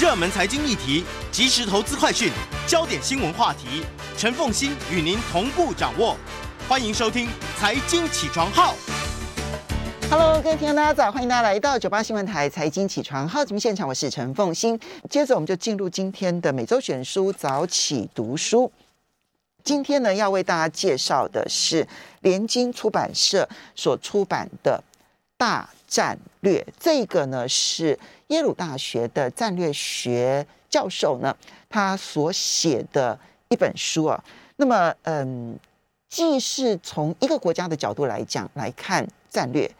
热门财经议题、即时投资快讯、焦点新闻话题，陈凤欣与您同步掌握。欢迎收听《财经起床号》。Hello，各位听众大家早，欢迎大家来到九八新闻台《财经起床号》节目现场，我是陈凤欣。接着我们就进入今天的每周选书早起读书。今天呢，要为大家介绍的是联经出版社所出版的《大战略》，这个呢是耶鲁大学的战略学教授呢他所写的一本书啊。那么，嗯，既是从一个国家的角度来讲来看战略，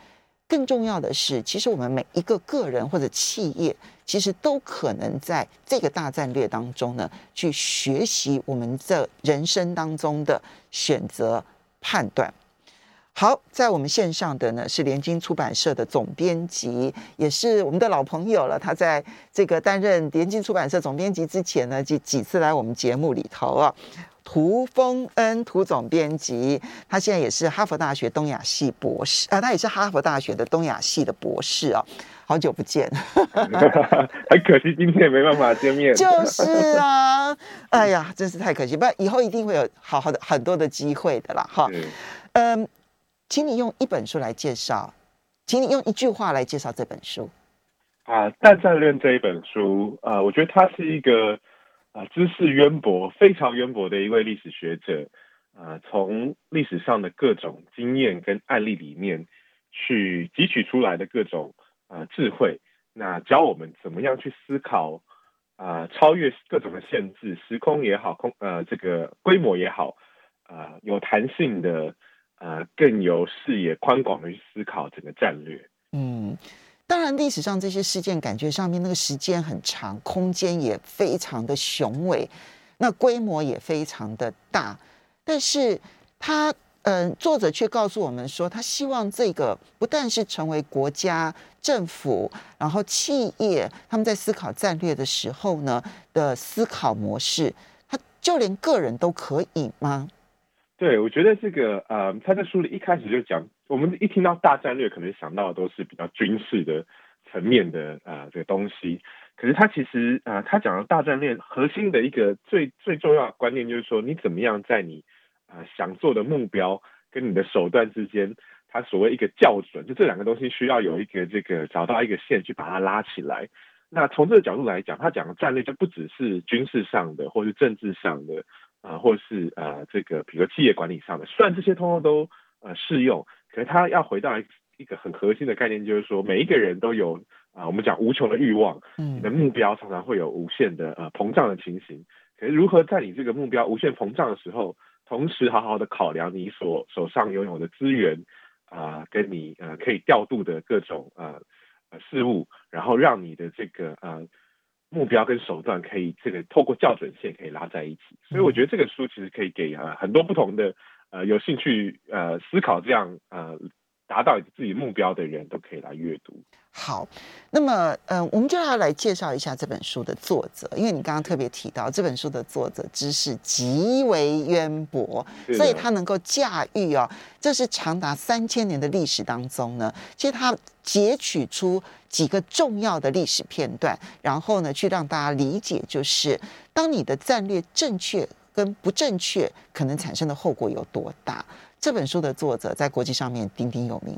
更重要的是，其实我们每一个个人或者企业。其实都可能在这个大战略当中呢，去学习我们这人生当中的选择判断。好，在我们线上的呢是联经出版社的总编辑，也是我们的老朋友了。他在这个担任联经出版社总编辑之前呢，就几次来我们节目里头啊。涂丰恩，涂总编辑，他现在也是哈佛大学东亚系博士啊，他也是哈佛大学的东亚系的博士啊。好久不见，很可惜今天也没办法见面。就是啊，哎呀，真是太可惜。不，以后一定会有好好的很多的机会的啦。哈，嗯，请你用一本书来介绍，请你用一句话来介绍这本书。啊，《大战略》这一本书，啊，我觉得他是一个啊知识渊博、非常渊博的一位历史学者。啊，从历史上的各种经验跟案例里面去汲取出来的各种。呃，智慧，那教我们怎么样去思考，啊、超越各种的限制，时空也好，空呃这个规模也好，啊、有弹性的，呃，更有视野宽广的去思考整个战略。嗯，当然历史上这些事件，感觉上面那个时间很长，空间也非常的雄伟，那规模也非常的大，但是它。嗯，作者却告诉我们说，他希望这个不但是成为国家、政府，然后企业他们在思考战略的时候呢的思考模式，他就连个人都可以吗？对，我觉得这个呃，他在书里一开始就讲，我们一听到大战略，可能想到的都是比较军事的层面的啊、呃、这个东西。可是他其实啊、呃，他讲的大战略核心的一个最最重要的观念，就是说你怎么样在你。啊、呃，想做的目标跟你的手段之间，它所谓一个校准，就这两个东西需要有一个这个找到一个线去把它拉起来。那从这个角度来讲，他讲的战略就不只是军事上的，或是政治上的，啊、呃，或是呃这个比如企业管理上的，虽然这些通通都呃适用，可是它要回到一个很核心的概念，就是说每一个人都有啊、呃，我们讲无穷的欲望，你的目标常常会有无限的呃膨胀的情形。可是如何在你这个目标无限膨胀的时候，同时，好好的考量你所手上拥有的资源啊、呃，跟你呃可以调度的各种呃呃事物，然后让你的这个呃目标跟手段可以这个透过校准线可以拉在一起。所以我觉得这个书其实可以给呃很多不同的呃有兴趣呃思考这样呃。达到自己目标的人都可以来阅读。好，那么，嗯，我们就要来介绍一下这本书的作者，因为你刚刚特别提到这本书的作者知识极为渊博，所以他能够驾驭哦，这是长达三千年的历史当中呢，其实他截取出几个重要的历史片段，然后呢，去让大家理解，就是当你的战略正确跟不正确，可能产生的后果有多大。这本书的作者在国际上面鼎鼎有名。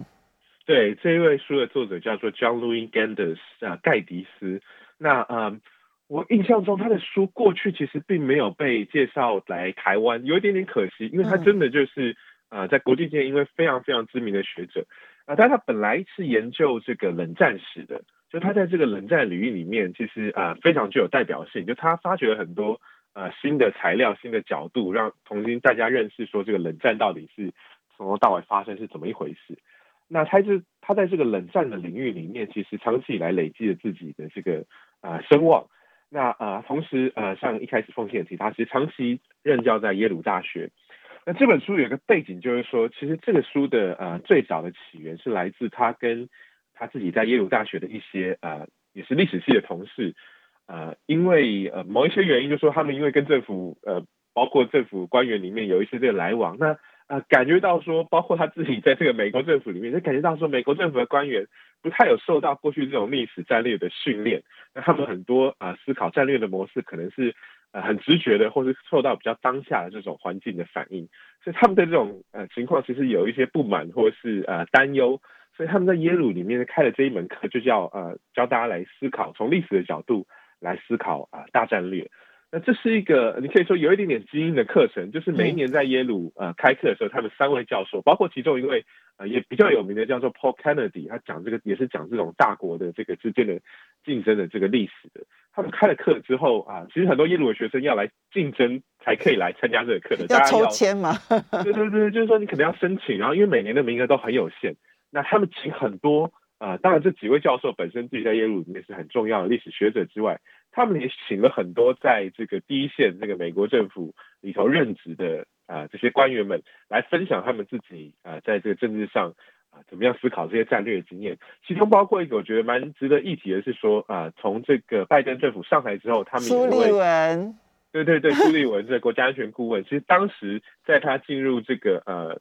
对，这一位书的作者叫做 John Louis Gander 啊，盖迪斯。那嗯，我印象中他的书过去其实并没有被介绍来台湾，有一点点可惜，因为他真的就是呃，在国际界因为非常非常知名的学者啊，但他本来是研究这个冷战史的，就他在这个冷战领域里面其实啊非常具有代表性，就他发掘了很多。呃，新的材料、新的角度，让重新大家认识说这个冷战到底是从头到尾发生是怎么一回事。那他是他在这个冷战的领域里面，其实长期以来累积了自己的这个呃声望。那呃，同时呃，像一开始奉献提，他其实长期任教在耶鲁大学。那这本书有个背景，就是说，其实这个书的呃最早的起源是来自他跟他自己在耶鲁大学的一些呃也是历史系的同事。呃，因为呃某一些原因，就说他们因为跟政府呃，包括政府官员里面有一些这个来往，那呃感觉到说，包括他自己在这个美国政府里面，就感觉到说，美国政府的官员不太有受到过去这种历史战略的训练，那他们很多啊、思考战略的模式可能是呃很直觉的，或是受到比较当下的这种环境的反应，所以他们对这种呃情况其实有一些不满或是呃担忧，所以他们在耶鲁里面开了这一门课，就叫呃教大家来思考，从历史的角度来思考啊、呃、大战略。那这是一个你可以说有一点点基因的课程，就是每一年在耶鲁呃开课的时候，他们三位教授，包括其中一位呃也比较有名的叫做 Paul Kennedy，他讲这个也是讲这种大国的这个之间的竞争的这个历史的。他们开了课之后啊，其实很多耶鲁的学生要来竞争才可以来参加这个课的，要抽签嘛？对对对，就是说你可能要申请，然后因为每年的名额都很有限，那他们请很多啊，当然这几位教授本身自己在耶鲁里面是很重要的历史学者之外。他们也请了很多在这个第一线这个美国政府里头任职的啊、呃、这些官员们来分享他们自己啊、呃、在这个政治上啊、呃、怎么样思考这些战略的经验，其中包括一个我觉得蛮值得一提的是说啊、呃、从这个拜登政府上台之后，他们苏立文，对对对，苏立文 这个国家安全顾问，其实当时在他进入这个呃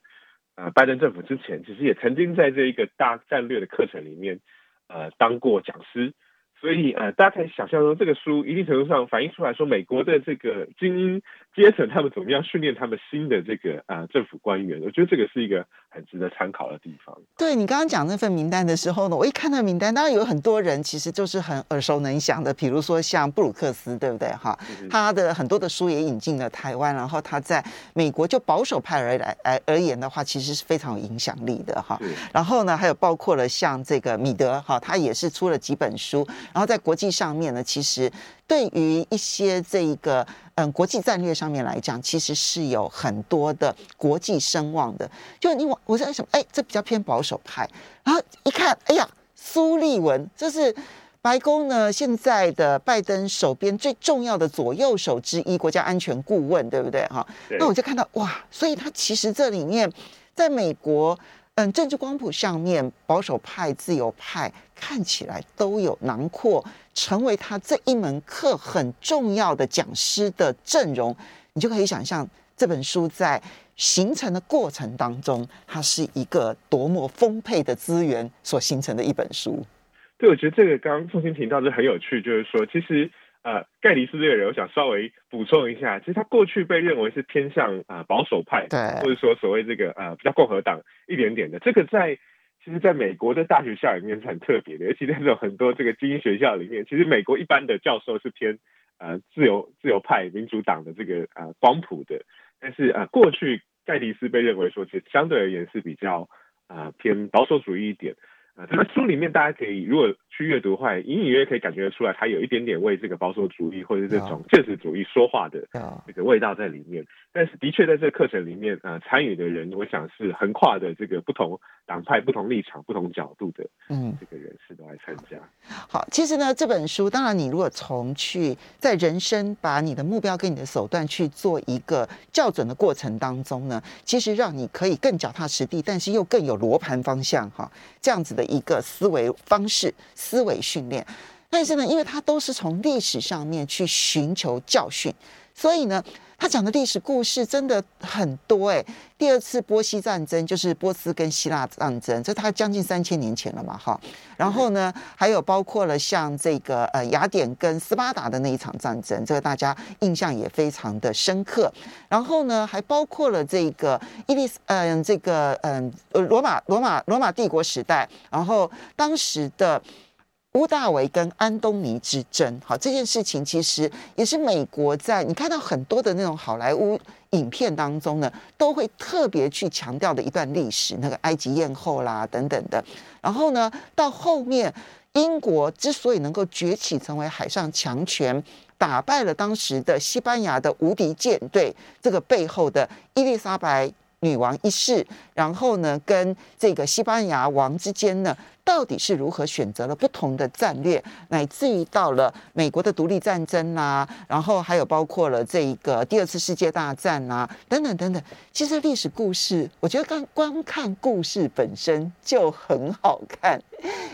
呃拜登政府之前，其实也曾经在这一个大战略的课程里面呃当过讲师。所以呃，大家可以想象说，这个书一定程度上反映出来说，美国的这个精英阶层他们怎么样训练他们新的这个啊、呃、政府官员，我觉得这个是一个很值得参考的地方。对，你刚刚讲那份名单的时候呢，我一看到名单，当然有很多人其实就是很耳熟能详的，比如说像布鲁克斯，对不对？哈，他的很多的书也引进了台湾，然后他在美国就保守派而来而而言的话，其实是非常有影响力的哈。然后呢，还有包括了像这个米德哈，他也是出了几本书。然后在国际上面呢，其实对于一些这一个嗯国际战略上面来讲，其实是有很多的国际声望的。就你我我在想，哎，这比较偏保守派。然后一看，哎呀，苏立文，这是白宫呢现在的拜登手边最重要的左右手之一，国家安全顾问，对不对？哈，那我就看到哇，所以他其实这里面在美国。嗯，政治光谱上面，保守派、自由派看起来都有囊括，成为他这一门课很重要的讲师的阵容。你就可以想象这本书在形成的过程当中，它是一个多么丰沛的资源所形成的一本书。对，我觉得这个刚刚凤馨提到是很有趣，就是说其实。呃，盖迪斯这个人，我想稍微补充一下，其实他过去被认为是偏向啊、呃、保守派，对，或者说所谓这个呃比较共和党一点点的，这个在其实，在美国的大学校里面是很特别的，尤其在这种很多这个精英学校里面，其实美国一般的教授是偏呃自由自由派民主党的这个呃光谱的，但是呃过去盖迪斯被认为说，其实相对而言是比较啊、呃、偏保守主义一点。啊，这个书里面大家可以如果去阅读的话，隐隐约约可以感觉得出来，他有一点点为这个保守主义或者这种现实主义说话的这个味道在里面。但是的确在这个课程里面，呃，参与的人，我想是横跨的这个不同党派、不同立场、不同角度的，嗯，这个人士都来参加。好，其实呢，这本书，当然你如果从去在人生把你的目标跟你的手段去做一个校准的过程当中呢，其实让你可以更脚踏实地，但是又更有罗盘方向哈，这样子的一个思维方式、思维训练。但是呢，因为它都是从历史上面去寻求教训，所以呢。他讲的历史故事真的很多哎，第二次波西战争就是波斯跟希腊战争，这他将近三千年前了嘛哈。然后呢，还有包括了像这个呃雅典跟斯巴达的那一场战争，这个大家印象也非常的深刻。然后呢，还包括了这个伊利斯嗯这个嗯罗马罗马罗马帝国时代，然后当时的。乌大维跟安东尼之争，好，这件事情其实也是美国在你看到很多的那种好莱坞影片当中呢，都会特别去强调的一段历史，那个埃及艳后啦等等的。然后呢，到后面英国之所以能够崛起成为海上强权，打败了当时的西班牙的无敌舰队，这个背后的伊丽莎白女王一世，然后呢，跟这个西班牙王之间呢。到底是如何选择了不同的战略，乃至于到了美国的独立战争呐、啊，然后还有包括了这一个第二次世界大战呐、啊，等等等等。其实历史故事，我觉得刚光看故事本身就很好看。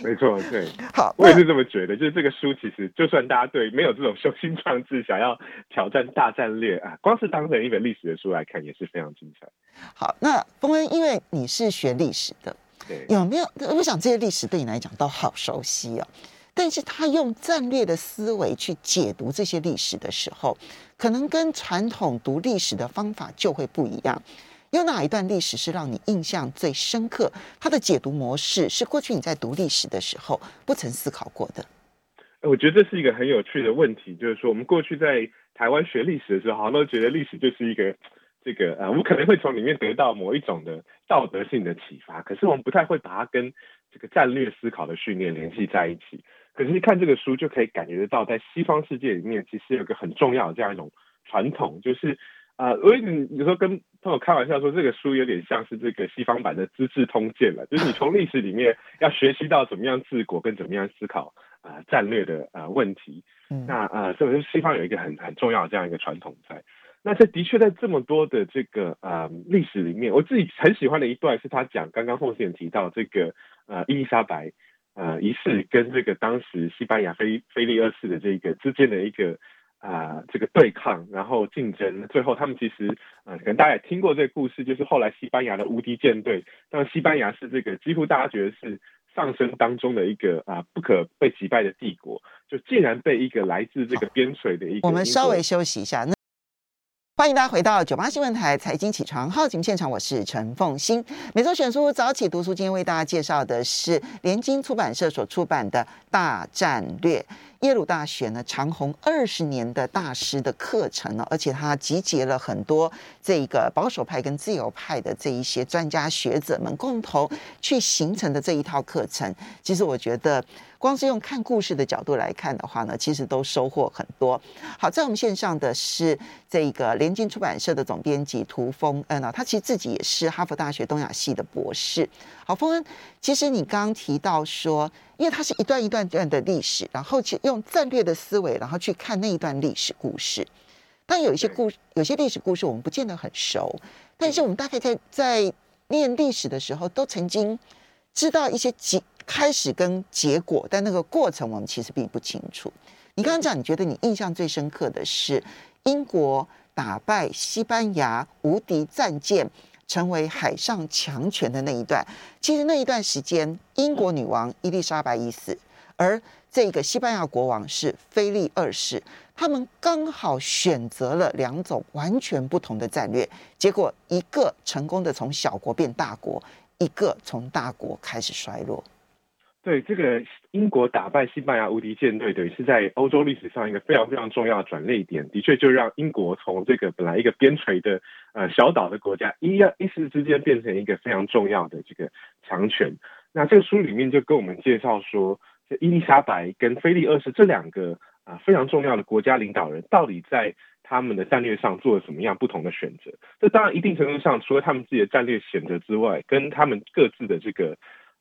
没错，对，好，我也是这么觉得。就是这个书，其实就算大家对没有这种雄心壮志，想要挑战大战略啊，光是当成一本历史的书来看，也是非常精彩。好，那峰恩，因为你是学历史的。对，有没有？我想这些历史对你来讲都好熟悉哦。但是他用战略的思维去解读这些历史的时候，可能跟传统读历史的方法就会不一样。有哪一段历史是让你印象最深刻？他的解读模式是过去你在读历史的时候不曾思考过的。我觉得这是一个很有趣的问题，就是说我们过去在台湾学历史的时候，好像都觉得历史就是一个这个呃，我们可能会从里面得到某一种的道德性的启发，可是我们不太会把它跟这个战略思考的训练联系在一起。可是看这个书就可以感觉得到，在西方世界里面，其实有个很重要的这样一种传统，就是啊，我有时候跟朋友开玩笑说，这个书有点像是这个西方版的《资治通鉴》了，就是你从历史里面要学习到怎么样治国跟怎么样思考啊、呃、战略的啊、呃、问题。那啊，所以说西方有一个很很重要的这样一个传统在。那这的确在这么多的这个啊、呃、历史里面，我自己很喜欢的一段是他讲刚刚凤馨提到这个呃伊丽莎白。呃，一世跟这个当时西班牙菲菲利二世的这个之间的一个啊、这个对抗，然后竞争，最后他们其实啊、呃，可能大家也听过这个故事，就是后来西班牙的无敌舰队，当西班牙是这个几乎大家觉得是上升当中的一个啊、不可被击败的帝国，就竟然被一个来自这个边陲的一个，我们稍微休息一下那。欢迎大家回到九八新闻台财经起床号节目现场，我是陈凤欣。每周选书早起读书，今天为大家介绍的是联经出版社所出版的《大战略》。耶鲁大学呢，长红二十年的大师的课程呢，而且它集结了很多这个保守派跟自由派的这一些专家学者们共同去形成的这一套课程。其实我觉得，光是用看故事的角度来看的话呢，其实都收获很多。好，在我们线上的是这个联经出版社的总编辑涂峰恩啊，他其实自己也是哈佛大学东亚系的博士。好，峰恩，其实你刚刚提到说。因为它是一段一段段的历史，然后去用战略的思维，然后去看那一段历史故事。但有一些故事，有些历史故事我们不见得很熟，但是我们大概在在念历史的时候，都曾经知道一些开始跟结果，但那个过程我们其实并不清楚。你刚刚讲，你觉得你印象最深刻的是英国打败西班牙无敌战舰。成为海上强权的那一段，其实那一段时间，英国女王伊丽莎白一世，而这个西班牙国王是菲利二世，他们刚好选择了两种完全不同的战略，结果一个成功的从小国变大国，一个从大国开始衰落。对，这个英国打败西班牙无敌舰队，等于是在欧洲历史上一个非常非常重要的转捩点。的确，就让英国从这个本来一个边陲的呃小岛的国家，一一时之间变成一个非常重要的这个强权。那这个书里面就跟我们介绍说，这伊丽莎白跟菲利二世这两个啊、非常重要的国家领导人，到底在他们的战略上做了什么样不同的选择？这当然一定程度上，除了他们自己的战略选择之外，跟他们各自的这个。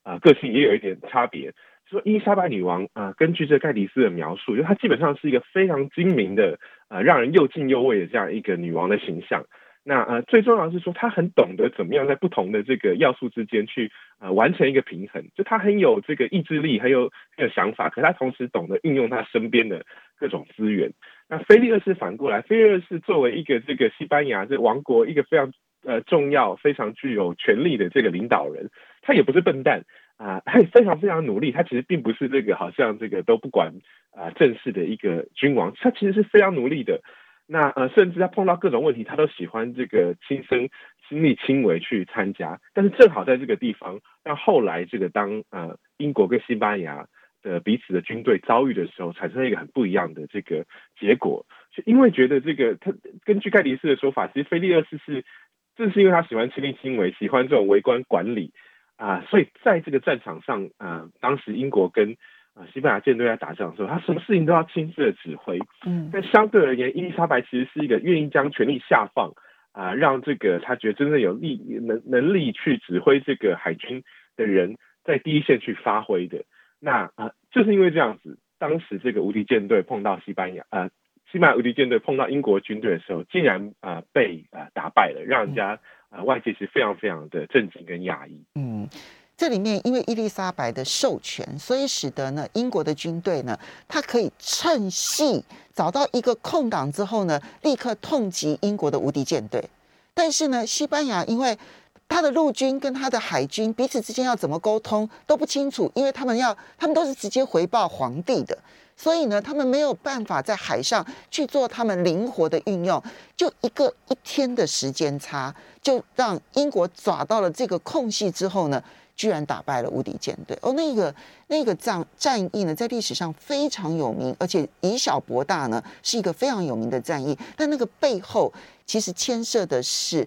啊，个性也有一点差别。说伊丽莎白女王啊，根据这盖迪斯的描述，就她基本上是一个非常精明的，呃，让人又敬又畏的这样一个女王的形象。那呃，最重要的是说，她很懂得怎么样在不同的这个要素之间去呃完成一个平衡。就她很有这个意志力，很有很有想法，可她同时懂得运用她身边的各种资源。那菲利二世反过来，菲利二世作为一个这个西班牙这王国一个非常。呃，重要非常具有权力的这个领导人，他也不是笨蛋啊，他也非常非常努力。他其实并不是这个好像这个都不管啊正式的一个君王，他其实是非常努力的。那呃，甚至他碰到各种问题，他都喜欢这个亲身亲力亲为去参加。但是正好在这个地方，让后来这个当呃英国跟西班牙的彼此的军队遭遇的时候，产生了一个很不一样的这个结果。就因为觉得这个他根据盖迪斯的说法，其实菲利二世是。正是因为他喜欢亲力亲为，喜欢这种微观管理啊，所以在这个战场上啊，当时英国跟啊西班牙舰队在打仗的时候，他什么事情都要亲自的指挥。嗯，但相对而言，伊丽莎白其实是一个愿意将权力下放啊，让这个他觉得真正有力能能力去指挥这个海军的人在第一线去发挥的。那啊，就是因为这样子，当时这个无敌舰队碰到西班牙啊。西班牙无敌舰队碰到英国军队的时候，竟然啊、呃、被啊、呃、打败了，让人家啊、呃、外界是非常非常的震惊跟讶异。嗯，这里面因为伊丽莎白的授权，所以使得呢英国的军队呢，他可以趁隙找到一个空档之后呢，立刻痛击英国的无敌舰队。但是呢，西班牙因为他的陆军跟他的海军彼此之间要怎么沟通都不清楚，因为他们要他们都是直接回报皇帝的，所以呢，他们没有办法在海上去做他们灵活的运用。就一个一天的时间差，就让英国抓到了这个空隙之后呢，居然打败了无敌舰队。哦，那个那个战战役呢，在历史上非常有名，而且以小博大呢，是一个非常有名的战役。但那个背后其实牵涉的是。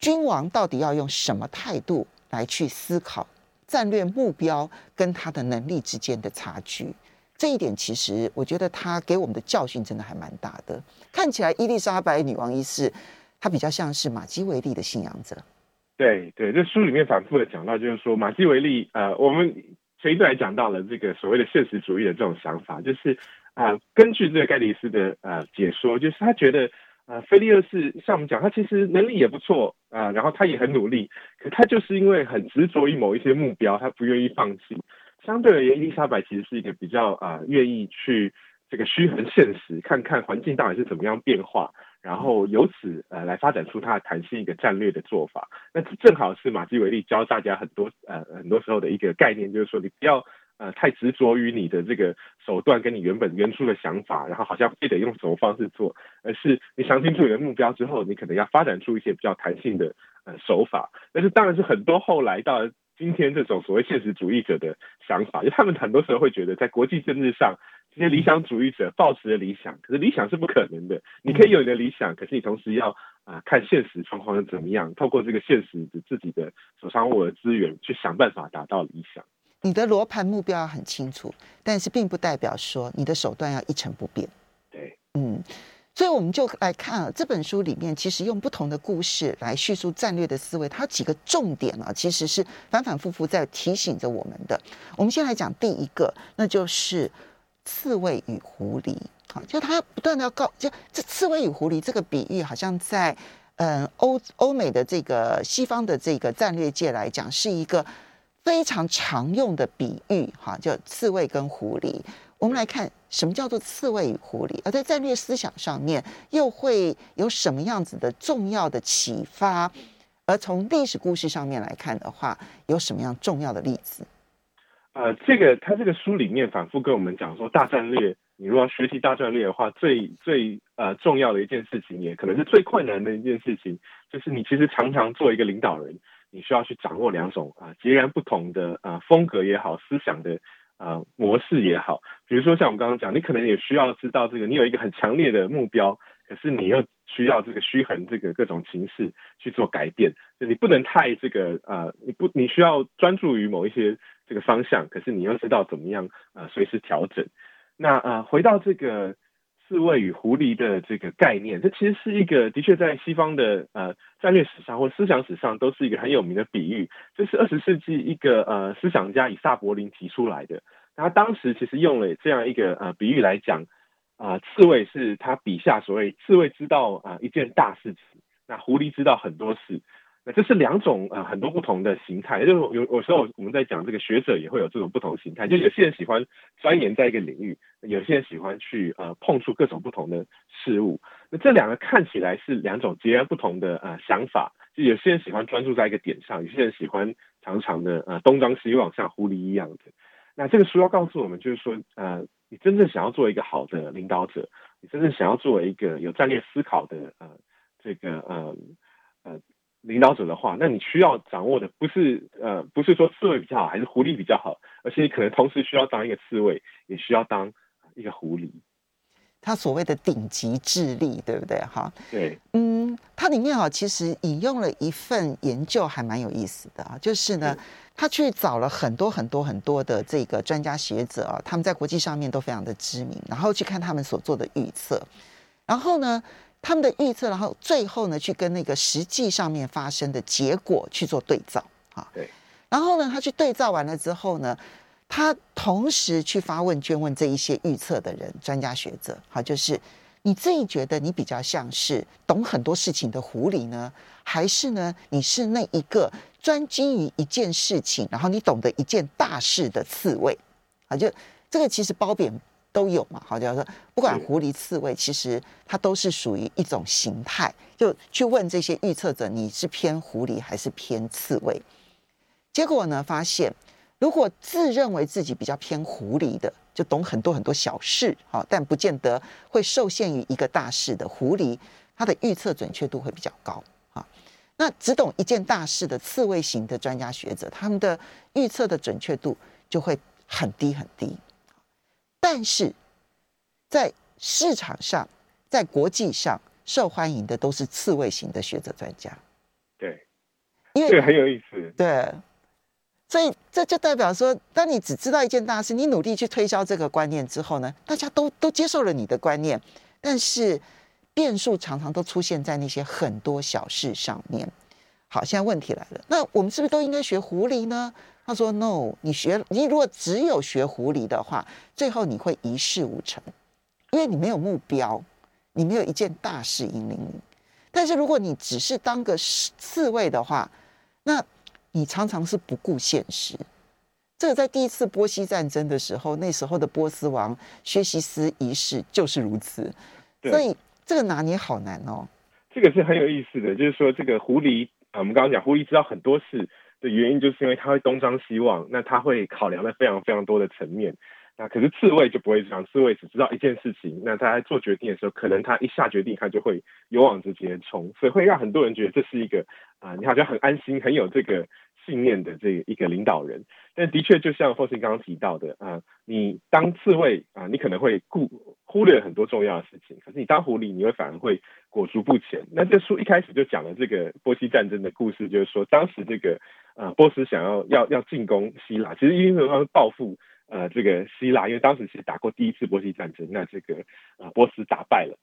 君王到底要用什么态度来去思考战略目标跟他的能力之间的差距？这一点其实我觉得他给我们的教训真的还蛮大的。看起来伊丽莎白女王一世，她比较像是马基维利的信仰者。对对，这书里面反复的讲到，就是说马基维利，呃，我们前一段还讲到了这个所谓的现实主义的这种想法，就是啊、根据这个盖迪斯的呃解说，就是他觉得。啊，菲利二世像我们讲，他其实能力也不错啊，然后他也很努力，可他就是因为很执着于某一些目标，他不愿意放弃。相对而言，伊丽莎白其实是一个比较啊愿意去这个虚衡现实，看看环境到底是怎么样变化，然后由此呃来发展出它的弹性一个战略的做法。那正好是马基维利教大家很多呃很多时候的一个概念，就是说你不要。呃，太执着于你的这个手段跟你原本原初的想法，然后好像非得用什么方式做，而是你想清楚你的目标之后，你可能要发展出一些比较弹性的呃手法。但是当然是很多后来到今天这种所谓现实主义者的想法，就他们很多时候会觉得，在国际政治上，这些理想主义者抱持的理想，可是理想是不可能的。你可以有你的理想，可是你同时要啊、呃、看现实状况是怎么样，透过这个现实的自己的手上握的资源，去想办法达到理想。你的罗盘目标很清楚，但是并不代表说你的手段要一成不变。对，嗯，所以我们就来看啊，这本书里面其实用不同的故事来叙述战略的思维，它有几个重点啊，其实是反反复复在提醒着我们的。我们先来讲第一个，那就是刺猬与狐狸。好，就他不断的要告，就这刺猬与狐狸这个比喻，好像在嗯欧欧美的这个西方的这个战略界来讲，是一个。非常常用的比喻，哈，叫刺猬跟狐狸。我们来看什么叫做刺猬与狐狸，而在战略思想上面又会有什么样子的重要的启发？而从历史故事上面来看的话，有什么样重要的例子？呃，这个他这个书里面反复跟我们讲说，大战略，你如果要学习大战略的话，最最呃重要的一件事情，也可能是最困难的一件事情，就是你其实常常做一个领导人。你需要去掌握两种啊截然不同的啊风格也好，思想的啊模式也好。比如说像我们刚刚讲，你可能也需要知道这个，你有一个很强烈的目标，可是你又需要这个虚衡这个各种形式去做改变。就你不能太这个啊，你不你需要专注于某一些这个方向，可是你又知道怎么样啊随时调整。那啊回到这个。刺猬与狐狸的这个概念，这其实是一个的确在西方的呃战略史上或思想史上都是一个很有名的比喻。这是二十世纪一个呃思想家以萨柏林提出来的。他当时其实用了这样一个呃比喻来讲啊、刺猬是他笔下所谓刺猬知道啊、一件大事情，那狐狸知道很多事。这是两种呃很多不同的形态，就是有有时候我们在讲这个学者也会有这种不同形态，就有些人喜欢钻研在一个领域，有些人喜欢去呃碰触各种不同的事物。那这两个看起来是两种截然不同的呃想法，就有些人喜欢专注在一个点上，有些人喜欢常常的呃东张西望，像狐狸一样的。那这个书要告诉我们，就是说呃你真正想要做一个好的领导者，你真正想要做一个有战略思考的呃这个呃呃。领导者的话，那你需要掌握的不是呃，不是说刺猬比较好，还是狐狸比较好，而且你可能同时需要当一个刺猬，也需要当一个狐狸。他所谓的顶级智力，对不对？哈，对，嗯，它里面啊，其实引用了一份研究，还蛮有意思的啊，就是呢，他去找了很多很多很多的这个专家学者啊，他们在国际上面都非常的知名，然后去看他们所做的预测，然后呢。他们的预测，然后最后呢，去跟那个实际上面发生的结果去做对照啊。对。然后呢，他去对照完了之后呢，他同时去发问卷问这一些预测的人、专家学者，好，就是你自己觉得你比较像是懂很多事情的狐狸呢，还是呢，你是那一个专精于一件事情，然后你懂得一件大事的刺猬？啊，就这个其实褒贬。都有嘛。好，就是说不管狐狸、刺猬，其实它都是属于一种形态。就去问这些预测者，你是偏狐狸还是偏刺猬？结果呢，发现如果自认为自己比较偏狐狸的，就懂很多很多小事，好，但不见得会受限于一个大事的狐狸，它的预测准确度会比较高啊。那只懂一件大事的刺猬型的专家学者，他们的预测的准确度就会很低很低。但是在市场上，在国际上受欢迎的都是刺猬型的学者专家。对，因为这个很有意思。对。所以这就代表说，当你只知道一件大事，你努力去推销这个观念之后呢，大家都都接受了你的观念，但是变数常常都出现在那些很多小事上面。好，现在问题来了，那我们是不是都应该学狐狸呢？他说：“No，你学你如果只有学狐狸的话，最后你会一事无成，因为你没有目标，你没有一件大事引领你。但是如果你只是当个刺猬的话，那……”你常常是不顾现实，这个在第一次波西战争的时候，那时候的波斯王薛西斯一世就是如此，所以这个拿捏好难哦。这个是很有意思的，就是说这个狐狸啊，我们刚刚讲狐狸知道很多事的原因，就是因为他会东张西望，那他会考量在非常非常多的层面。那可是刺猬就不会这样，刺猬只知道一件事情，那他在做决定的时候，可能他一下决定，他就会勇往直前冲，所以会让很多人觉得这是一个啊，你好像很安心，很有这个。信念的这一个领导人，但的确就像凤馨刚刚提到的啊，你当刺猬啊，你可能会顾忽略很多重要的事情，可是你当狐狸，你会反而会裹足不前。那这书一开始就讲了这个波西战争的故事，就是说当时这个啊波斯想要要要进攻希腊，其实因为他们报复呃这个希腊，因为当时其实打过第一次波西战争，那这个啊波斯打败了，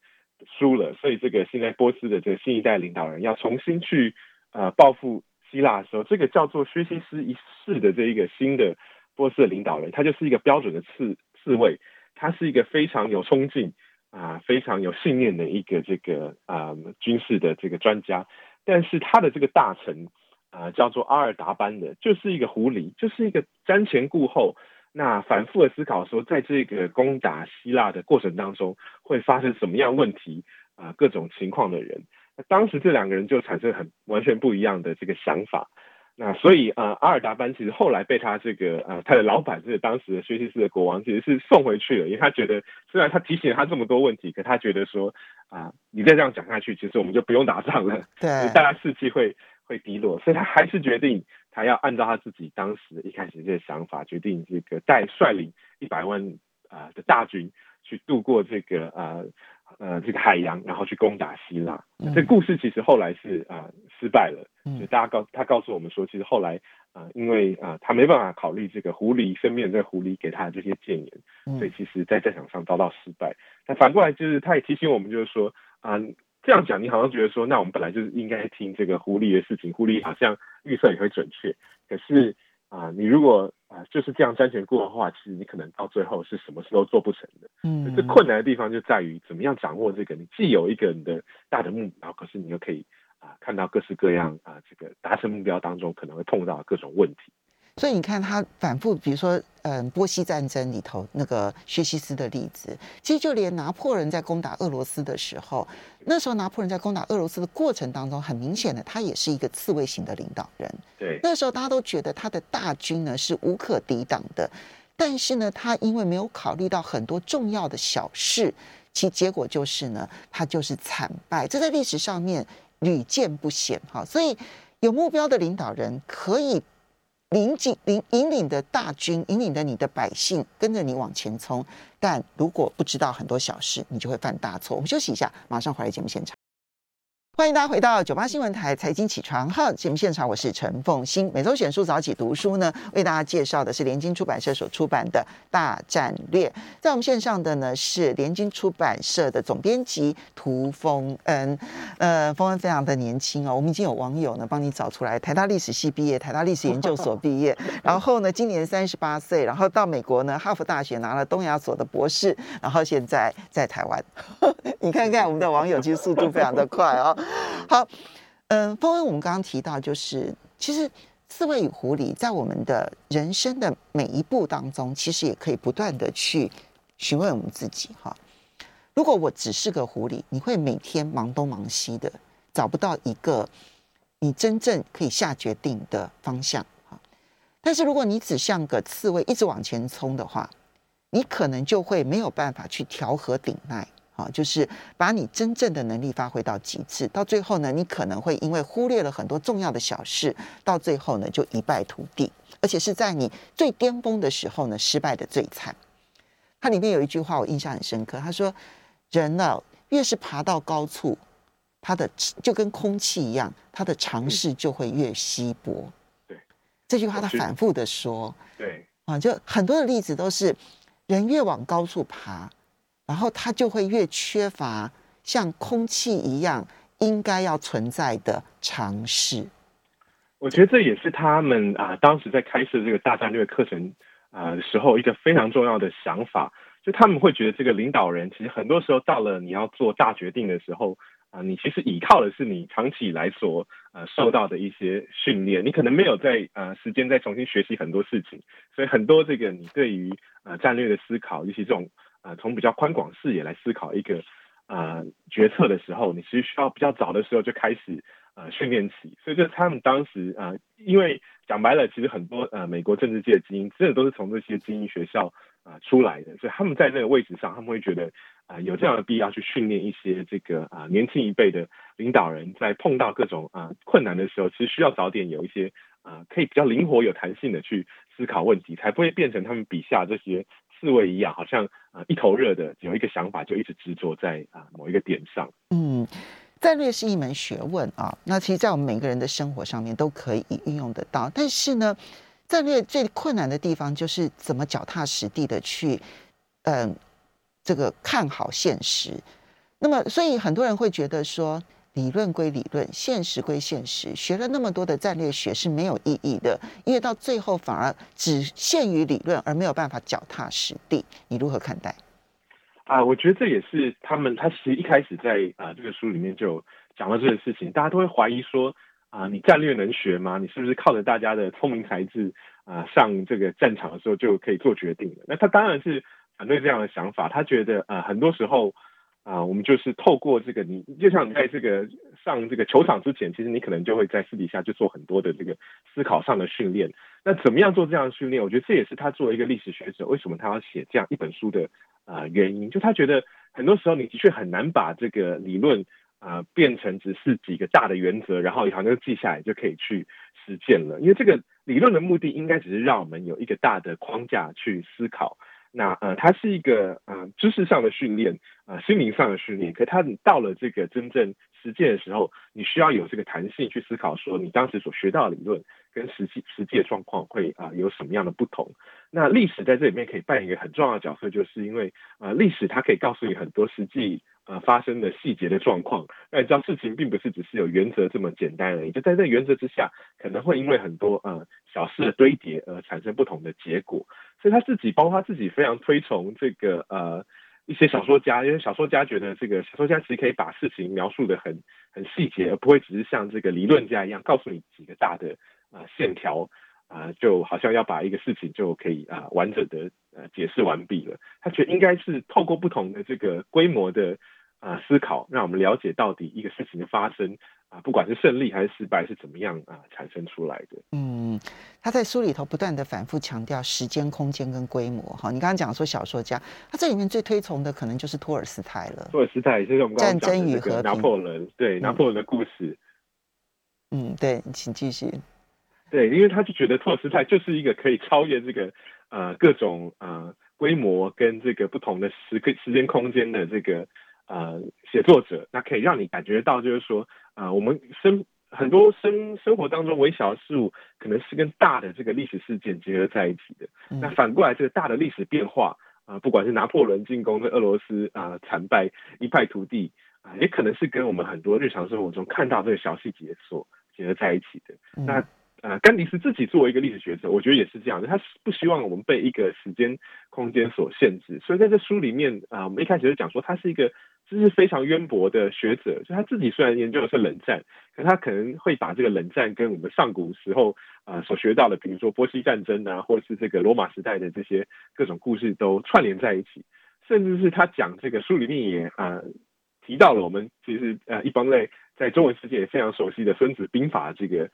输了，所以这个现在波斯的这个新一代领导人要重新去呃报复。希腊的时候，这个叫做薛西斯一世的这一个新的波斯的领导人，他就是一个标准的刺刺猬，他是一个非常有冲劲啊，非常有信念的一个这个啊军事的这个专家。但是他的这个大臣啊，叫做阿尔达班的，就是一个狐狸，就是一个瞻前顾后，那反复的思考说，在这个攻打希腊的过程当中会发生什么样问题啊，各种情况的人。那当时这两个人就产生很完全不一样的这个想法，那所以啊、呃，阿尔达班其实后来被他这个啊、呃，他的老板就是当时的薛西斯的国王，其实是送回去了，因为他觉得虽然他提醒了他这么多问题，可他觉得说啊、呃，你再这样讲下去，其实我们就不用打仗了，对，大家士气会会低落，所以他还是决定他要按照他自己当时一开始这个想法，决定这个带率领一百万啊、呃、的大军去渡过这个啊。呃呃，这个海洋，然后去攻打希腊。嗯、这故事其实后来是啊、呃、失败了。嗯，就大家告他告诉我们说，其实后来啊、呃，因为啊、呃、他没办法考虑这个狐狸身边的这个狐狸给他的这些建言，嗯、所以其实在战场上遭到失败。但反过来就是他也提醒我们，就是说啊、呃，这样讲你好像觉得说，那我们本来就是应该听这个狐狸的事情，狐狸好像预测也会准确。可是啊、呃，你如果啊，就是这样瞻前顾后的话，其实你可能到最后是什么事都做不成的。嗯，这困难的地方就在于怎么样掌握这个，你既有一个你的大的目标，可是你又可以啊看到各式各样啊这个达成目标当中可能会碰到的各种问题。所以你看，他反复，比如说，嗯，波西战争里头那个薛西斯的例子，其实就连拿破仑在攻打俄罗斯的时候，那时候拿破仑在攻打俄罗斯的过程当中，很明显的，他也是一个刺猬型的领导人。对，那时候大家都觉得他的大军呢是无可抵挡的，但是呢，他因为没有考虑到很多重要的小事，其结果就是呢，他就是惨败。这在历史上面屡见不鲜哈。所以有目标的领导人可以。领紧领引领的大军，引领的你的百姓跟着你往前冲，但如果不知道很多小事，你就会犯大错。我们休息一下，马上回来节目现场。欢迎大家回到九八新闻台财经起床号节目现场，我是陈凤欣。每周选书早起读书呢，为大家介绍的是联经出版社所出版的《大战略》。在我们线上的呢是联经出版社的总编辑涂峰恩。呃，峰恩非常的年轻哦，我们已经有网友呢帮你找出来，台大历史系毕业，台大历史研究所毕业，然后呢今年三十八岁，然后到美国呢哈佛大学拿了东亚所的博士，然后现在在台湾。你看看我们的网友，其实速度非常的快哦。好，嗯，峰恩，我们刚刚提到，就是其实刺猬与狐狸在我们的人生的每一步当中，其实也可以不断的去询问我们自己哈，如果我只是个狐狸，你会每天忙东忙西的，找不到一个你真正可以下决定的方向哈。但是如果你只像个刺猬，一直往前冲的话，你可能就会没有办法去调和顶耐。啊，就是把你真正的能力发挥到极致，到最后呢，你可能会因为忽略了很多重要的小事，到最后呢就一败涂地，而且是在你最巅峰的时候呢失败的最惨。它里面有一句话我印象很深刻，他说：“人呢、啊，越是爬到高处，他的就跟空气一样，他的尝试就会越稀薄。”对，这句话他反复的说。对啊，就很多的例子都是人越往高处爬。然后他就会越缺乏像空气一样应该要存在的尝试。我觉得这也是他们啊，当时在开设这个大战略课程啊时候，一个非常重要的想法，就他们会觉得这个领导人其实很多时候到了你要做大决定的时候啊，你其实依靠的是你长期以来所呃受到的一些训练，你可能没有在呃时间再重新学习很多事情，所以很多这个你对于呃战略的思考，尤其这种。啊、从比较宽广视野来思考一个啊、决策的时候，你其实需要比较早的时候就开始呃训练起。所以就他们当时啊、因为讲白了，其实很多呃美国政治界的精英真的都是从这些精英学校啊、出来的，所以他们在那个位置上，他们会觉得啊、有这样的必要去训练一些这个啊、年轻一辈的领导人，在碰到各种啊、困难的时候，其实需要早点有一些啊、可以比较灵活、有弹性的去思考问题，才不会变成他们笔下这些。刺猬一样，好像啊一头热的，有一个想法就一直执着在啊某一个点上。嗯，战略是一门学问啊，那其实，在我们每个人的生活上面都可以运用得到。但是呢，战略最困难的地方就是怎么脚踏实地的去，嗯、呃，这个看好现实。那么，所以很多人会觉得说。理论归理论，现实归现实。学了那么多的战略学是没有意义的，因为到最后反而只限于理论，而没有办法脚踏实地。你如何看待？啊，我觉得这也是他们，他其实一开始在啊这个书里面就讲到这个事情。大家都会怀疑说啊，你战略能学吗？你是不是靠着大家的聪明才智啊上这个战场的时候就可以做决定了？那他当然是反对这样的想法。他觉得啊，很多时候。啊，我们就是透过这个，你就像你在这个上这个球场之前，其实你可能就会在私底下就做很多的这个思考上的训练。那怎么样做这样的训练？我觉得这也是他作为一个历史学者，为什么他要写这样一本书的啊、原因。就他觉得很多时候你的确很难把这个理论啊、变成只是几个大的原则，然后好像就记下来就可以去实践了。因为这个理论的目的应该只是让我们有一个大的框架去思考。那呃，它是一个呃知识上的训练，呃心灵上的训练。可它到了这个真正实践的时候，你需要有这个弹性去思考，说你当时所学到的理论跟实际实际的状况会啊、有什么样的不同。那历史在这里面可以扮演一个很重要的角色，就是因为呃历史它可以告诉你很多实际呃发生的细节的状况。那你知道事情并不是只是有原则这么简单而已，就在这原则之下，可能会因为很多呃小事的堆叠而产生不同的结果。所以他自己，包括他自己，非常推崇这个呃一些小说家，因为小说家觉得这个小说家其实可以把事情描述的很很细节，而不会只是像这个理论家一样告诉你几个大的、呃、线条啊、就好像要把一个事情就可以啊、完整的呃解释完毕了。他觉得应该是透过不同的这个规模的啊、呃、思考，让我们了解到底一个事情的发生。啊，不管是胜利还是失败，是怎么样啊产生出来的？嗯，他在书里头不断的反复强调时间、空间跟规模。哈，你刚刚讲说小说家，他这里面最推崇的可能就是托尔斯泰了。托尔斯泰也是我们刚刚讲的这个拿破仑，对、嗯、拿破仑的故事。嗯，对，请继续。对，因为他就觉得托尔斯泰就是一个可以超越这个呃各种呃规模跟这个不同的时时间空间的这个。呃，写作者，那可以让你感觉到，就是说，啊、呃，我们生很多生生活当中微小的事物，可能是跟大的这个历史事件结合在一起的。嗯、那反过来，这个大的历史变化，啊、呃，不管是拿破仑进攻的俄罗斯啊、呃，惨败一败涂地啊、呃，也可能是跟我们很多日常生活中看到这个小细节所结合在一起的。嗯、那呃，甘迪斯自己作为一个历史学者，我觉得也是这样的，他是不希望我们被一个时间空间所限制，所以在这书里面啊、呃，我们一开始就讲说他是一个。这是非常渊博的学者，就他自己虽然研究的是冷战，可他可能会把这个冷战跟我们上古时候啊、呃、所学到的，比如说波西战争啊，或者是这个罗马时代的这些各种故事都串联在一起。甚至是他讲这个书里面也呃提到了我们其实呃一般类在中文世界也非常熟悉的《孙子兵法》这个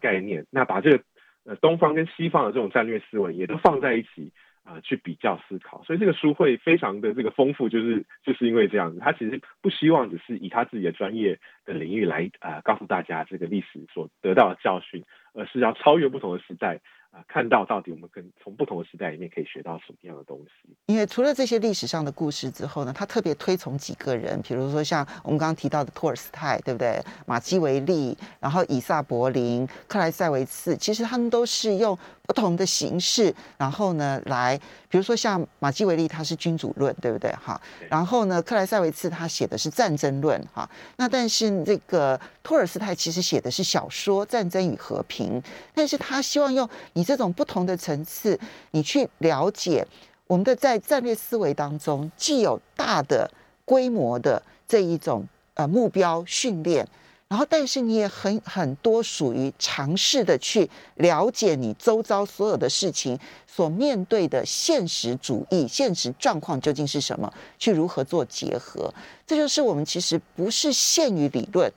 概念，那把这个呃东方跟西方的这种战略思维也都放在一起。啊、去比较思考，所以这个书会非常的这个丰富，就是就是因为这样子，他其实不希望只是以他自己的专业的领域来啊、告诉大家这个历史所得到的教训，而是要超越不同的时代。看到到底我们跟从不同的时代里面可以学到什么样的东西？因为除了这些历史上的故事之后呢，他特别推崇几个人，比如说像我们刚刚提到的托尔斯泰，对不对？马基维利，然后以萨柏林、克莱塞维茨，其实他们都是用不同的形式，然后呢来，比如说像马基维利，他是君主论，对不对？哈，然后呢，克莱塞维茨他写的是战争论，哈，那但是这个托尔斯泰其实写的是小说《战争与和平》，但是他希望用你。这种不同的层次，你去了解我们的在战略思维当中，既有大的规模的这一种呃目标训练，然后但是你也很很多属于尝试的去了解你周遭所有的事情所面对的现实主义、现实状况究竟是什么，去如何做结合。这就是我们其实不是限于理论，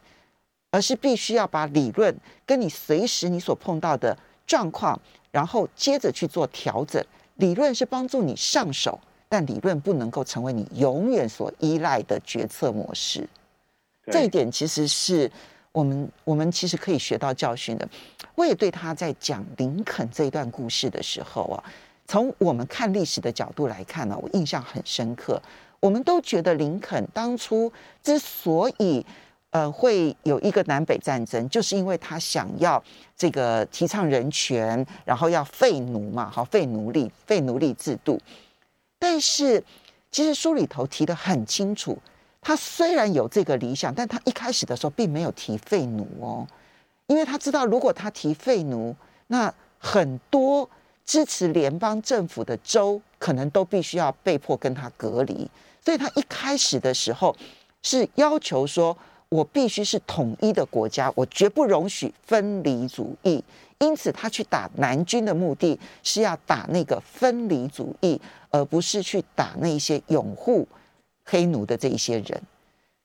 而是必须要把理论跟你随时你所碰到的状况。然后接着去做调整，理论是帮助你上手，但理论不能够成为你永远所依赖的决策模式。这一点其实是我们我们其实可以学到教训的。我也对他在讲林肯这一段故事的时候啊，从我们看历史的角度来看呢，我印象很深刻。我们都觉得林肯当初之所以呃，会有一个南北战争，就是因为他想要这个提倡人权，然后要废奴嘛，好废奴隶，废奴隶制度。但是其实书里头提的很清楚，他虽然有这个理想，但他一开始的时候并没有提废奴哦，因为他知道如果他提废奴，那很多支持联邦政府的州可能都必须要被迫跟他隔离，所以他一开始的时候是要求说。我必须是统一的国家，我绝不容许分离主义。因此，他去打南军的目的是要打那个分离主义，而不是去打那些拥护黑奴的这一些人。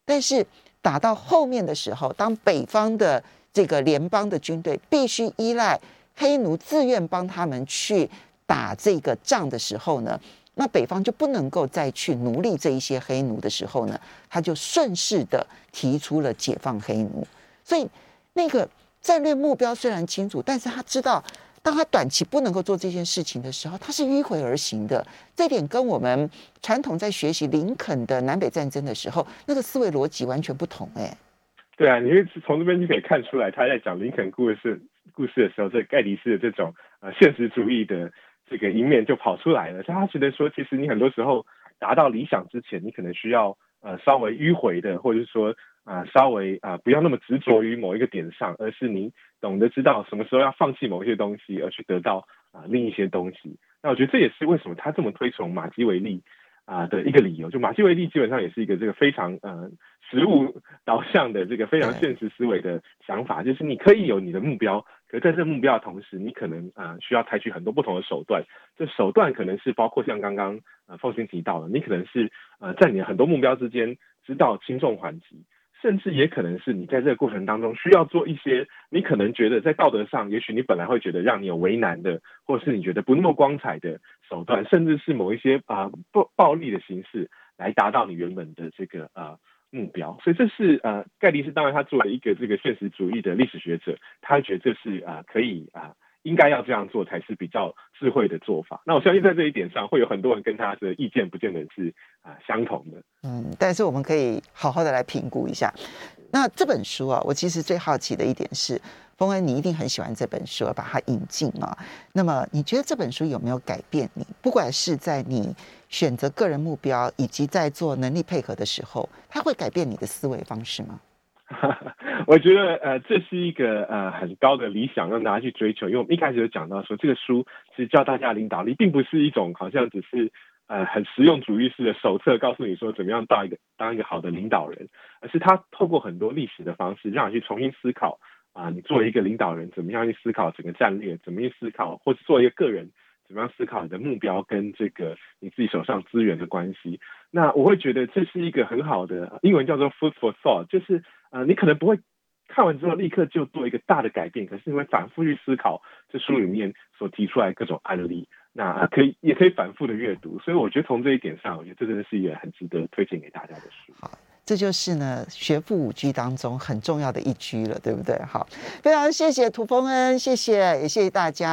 但是打到后面的时候，当北方的这个联邦的军队必须依赖黑奴自愿帮他们去打这个仗的时候呢，那北方就不能够再去奴隶这一些黑奴的时候呢，他就顺势的提出了解放黑奴。所以那个战略目标虽然清楚，但是他知道，当他短期不能够做这件事情的时候，他是迂回而行的。这点跟我们传统在学习林肯的南北战争的时候，那个思维逻辑完全不同。哎，对啊，你会从这边就可以看出来，他在讲林肯故事故事的时候，这盖迪斯的这种呃现实主义的。这个一面就跑出来了，所以他觉得说，其实你很多时候达到理想之前，你可能需要呃稍微迂回的，或者是说啊、呃、稍微啊、呃、不要那么执着于某一个点上，而是你懂得知道什么时候要放弃某一些东西，而去得到啊、呃、另一些东西。那我觉得这也是为什么他这么推崇马基维利啊、呃、的一个理由。就马基维利基本上也是一个这个非常呃实物导向的这个非常现实思维的想法，就是你可以有你的目标。可在这目标的同时，你可能啊、呃、需要采取很多不同的手段。这手段可能是包括像刚刚呃凤馨提到的，你可能是呃在你的很多目标之间知道轻重缓急，甚至也可能是你在这个过程当中需要做一些你可能觉得在道德上，也许你本来会觉得让你有为难的，或是你觉得不那么光彩的手段，甚至是某一些啊暴暴力的形式来达到你原本的这个啊。呃目标，所以这是呃，盖迪斯当然他作为一个这个现实主义的历史学者，他觉得这是啊、可以啊、应该要这样做才是比较智慧的做法。那我相信在这一点上，会有很多人跟他的意见不见得是啊、相同的。嗯，但是我们可以好好的来评估一下。那这本书啊，我其实最好奇的一点是。丰恩，你一定很喜欢这本书，把它引进啊。那么，你觉得这本书有没有改变你？不管是在你选择个人目标，以及在做能力配合的时候，它会改变你的思维方式吗？我觉得，呃，这是一个呃很高的理想，让大家去追求。因为我们一开始就讲到说，这个书是教大家领导力，并不是一种好像只是呃很实用主义式的手册，告诉你说怎么样当一个当一个好的领导人，而是他透过很多历史的方式，让你去重新思考。啊，你作为一个领导人，怎么样去思考整个战略？怎么去思考，或者作为一个个人，怎么样思考你的目标跟这个你自己手上资源的关系。那我会觉得这是一个很好的英文叫做 food for thought，就是呃，你可能不会看完之后立刻就做一个大的改变，可是你会反复去思考这书里面所提出来各种案例。那可以也可以反复的阅读，所以我觉得从这一点上，我觉得这真的是一个很值得推荐给大家的书。好，这就是呢学富五居当中很重要的一居了，对不对？好，非常谢谢涂峰恩，谢谢，也谢谢大家。